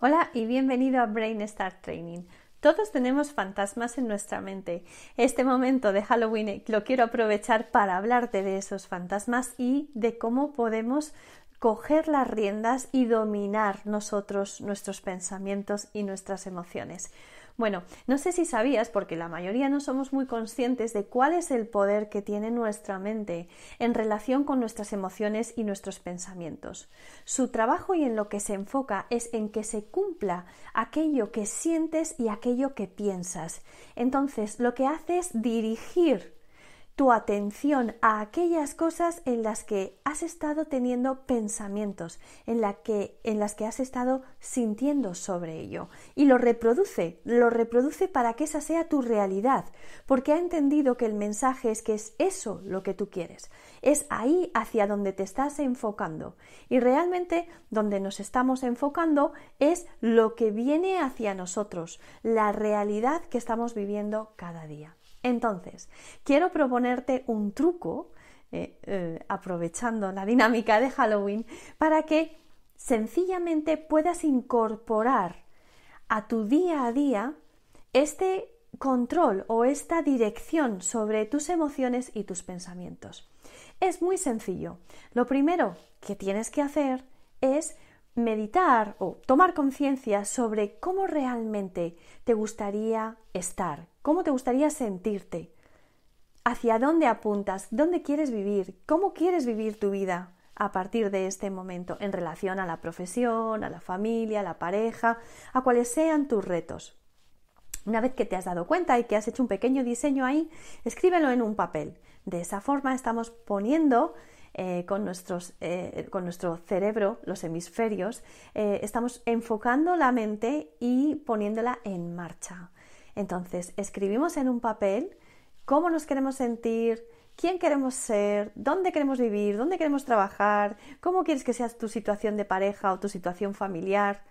Hola y bienvenido a Brain Start Training. Todos tenemos fantasmas en nuestra mente. Este momento de Halloween lo quiero aprovechar para hablarte de esos fantasmas y de cómo podemos coger las riendas y dominar nosotros nuestros pensamientos y nuestras emociones. Bueno, no sé si sabías, porque la mayoría no somos muy conscientes de cuál es el poder que tiene nuestra mente en relación con nuestras emociones y nuestros pensamientos. Su trabajo y en lo que se enfoca es en que se cumpla aquello que sientes y aquello que piensas. Entonces, lo que hace es dirigir tu atención a aquellas cosas en las que has estado teniendo pensamientos, en, que, en las que has estado sintiendo sobre ello. Y lo reproduce, lo reproduce para que esa sea tu realidad, porque ha entendido que el mensaje es que es eso lo que tú quieres, es ahí hacia donde te estás enfocando. Y realmente donde nos estamos enfocando es lo que viene hacia nosotros, la realidad que estamos viviendo cada día. Entonces, quiero proponerte un truco, eh, eh, aprovechando la dinámica de Halloween, para que sencillamente puedas incorporar a tu día a día este control o esta dirección sobre tus emociones y tus pensamientos. Es muy sencillo. Lo primero que tienes que hacer es meditar o tomar conciencia sobre cómo realmente te gustaría estar, cómo te gustaría sentirte, hacia dónde apuntas, dónde quieres vivir, cómo quieres vivir tu vida a partir de este momento en relación a la profesión, a la familia, a la pareja, a cuáles sean tus retos. Una vez que te has dado cuenta y que has hecho un pequeño diseño ahí, escríbelo en un papel. De esa forma estamos poniendo eh, con, nuestros, eh, con, nuestro cerebro, los hemisferios, eh, estamos enfocando la mente y poniéndola en marcha. Entonces, escribimos en un papel cómo nos queremos sentir, quién queremos ser, dónde queremos vivir, dónde queremos trabajar, cómo quieres que sea tu situación de pareja o tu situación familiar,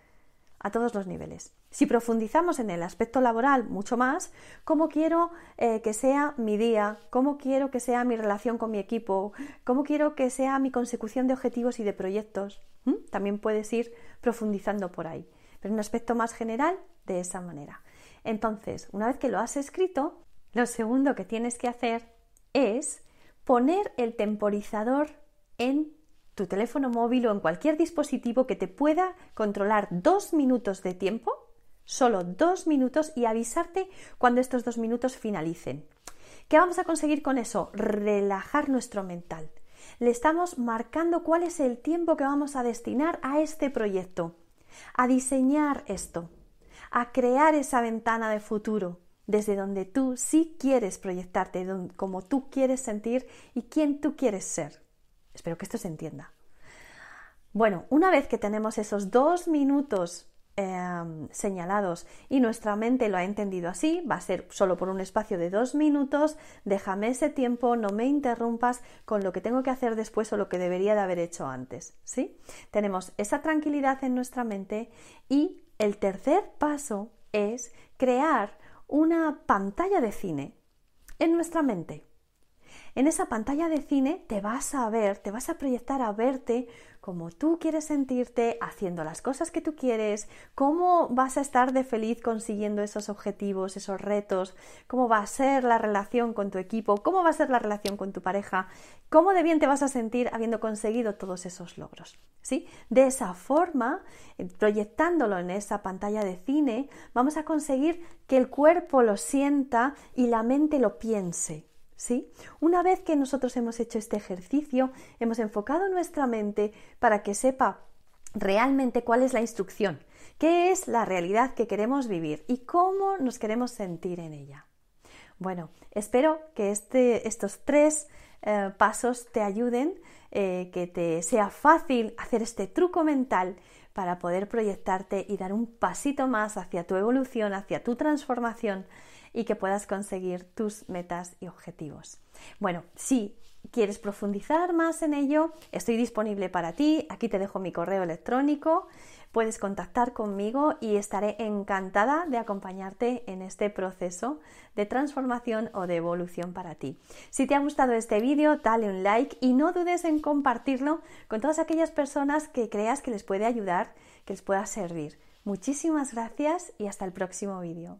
a todos los niveles. Si profundizamos en el aspecto laboral mucho más, cómo quiero eh, que sea mi día, cómo quiero que sea mi relación con mi equipo, cómo quiero que sea mi consecución de objetivos y de proyectos, también puedes ir profundizando por ahí. Pero en un aspecto más general, de esa manera. Entonces, una vez que lo has escrito, lo segundo que tienes que hacer es poner el temporizador en tu teléfono móvil o en cualquier dispositivo que te pueda controlar dos minutos de tiempo, solo dos minutos, y avisarte cuando estos dos minutos finalicen. ¿Qué vamos a conseguir con eso? Relajar nuestro mental. Le estamos marcando cuál es el tiempo que vamos a destinar a este proyecto, a diseñar esto, a crear esa ventana de futuro, desde donde tú sí quieres proyectarte, como tú quieres sentir y quién tú quieres ser. Espero que esto se entienda. Bueno, una vez que tenemos esos dos minutos em, señalados y nuestra mente lo ha entendido así, va a ser solo por un espacio de dos minutos, déjame ese tiempo, no me interrumpas con lo que tengo que hacer después o lo que debería de haber hecho antes. ¿sí? Tenemos esa tranquilidad en nuestra mente y el tercer paso es crear una pantalla de cine en nuestra mente. En esa pantalla de cine te vas a ver, te vas a proyectar a verte como tú quieres sentirte, haciendo las cosas que tú quieres, cómo vas a estar de feliz consiguiendo esos objetivos, esos retos, cómo va a ser la relación con tu equipo, cómo va a ser la relación con tu pareja, cómo de bien te vas a sentir habiendo conseguido todos esos logros. ¿sí? De esa forma, eh, proyectándolo en esa pantalla de cine, vamos a conseguir que el cuerpo lo sienta y la mente lo piense. ¿Sí? Una vez que nosotros hemos hecho este ejercicio, hemos enfocado nuestra mente para que sepa realmente cuál es la instrucción, qué es la realidad que queremos vivir y cómo nos queremos sentir en ella. Bueno, espero que este, estos tres eh, pasos te ayuden, eh, que te sea fácil hacer este truco mental para poder proyectarte y dar un pasito más hacia tu evolución, hacia tu transformación y que puedas conseguir tus metas y objetivos. Bueno, si quieres profundizar más en ello, estoy disponible para ti. Aquí te dejo mi correo electrónico puedes contactar conmigo y estaré encantada de acompañarte en este proceso de transformación o de evolución para ti. Si te ha gustado este vídeo, dale un like y no dudes en compartirlo con todas aquellas personas que creas que les puede ayudar, que les pueda servir. Muchísimas gracias y hasta el próximo vídeo.